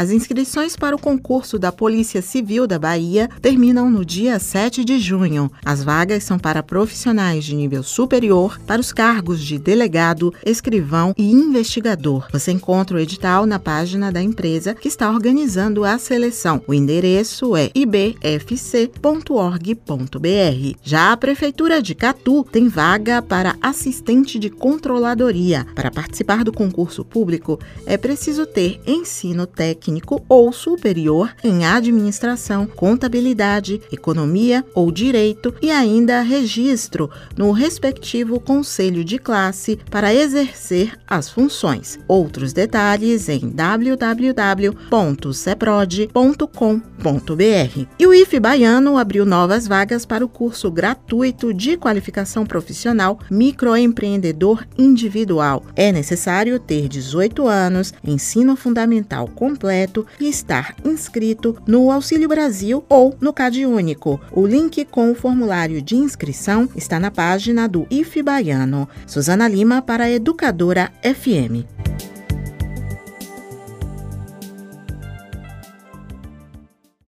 As inscrições para o concurso da Polícia Civil da Bahia terminam no dia 7 de junho. As vagas são para profissionais de nível superior para os cargos de delegado, escrivão e investigador. Você encontra o edital na página da empresa que está organizando a seleção. O endereço é ibfc.org.br. Já a Prefeitura de Catu tem vaga para assistente de controladoria. Para participar do concurso público, é preciso ter ensino técnico técnico ou superior em administração, contabilidade, economia ou direito e ainda registro no respectivo conselho de classe para exercer as funções. Outros detalhes em www.ceprod.com.br. E o IF Baiano abriu novas vagas para o curso gratuito de qualificação profissional microempreendedor individual. É necessário ter 18 anos, ensino fundamental completo completo e estar inscrito no Auxílio Brasil ou no Cade Único. O link com o formulário de inscrição está na página do IF Baiano. Suzana Lima para a Educadora FM.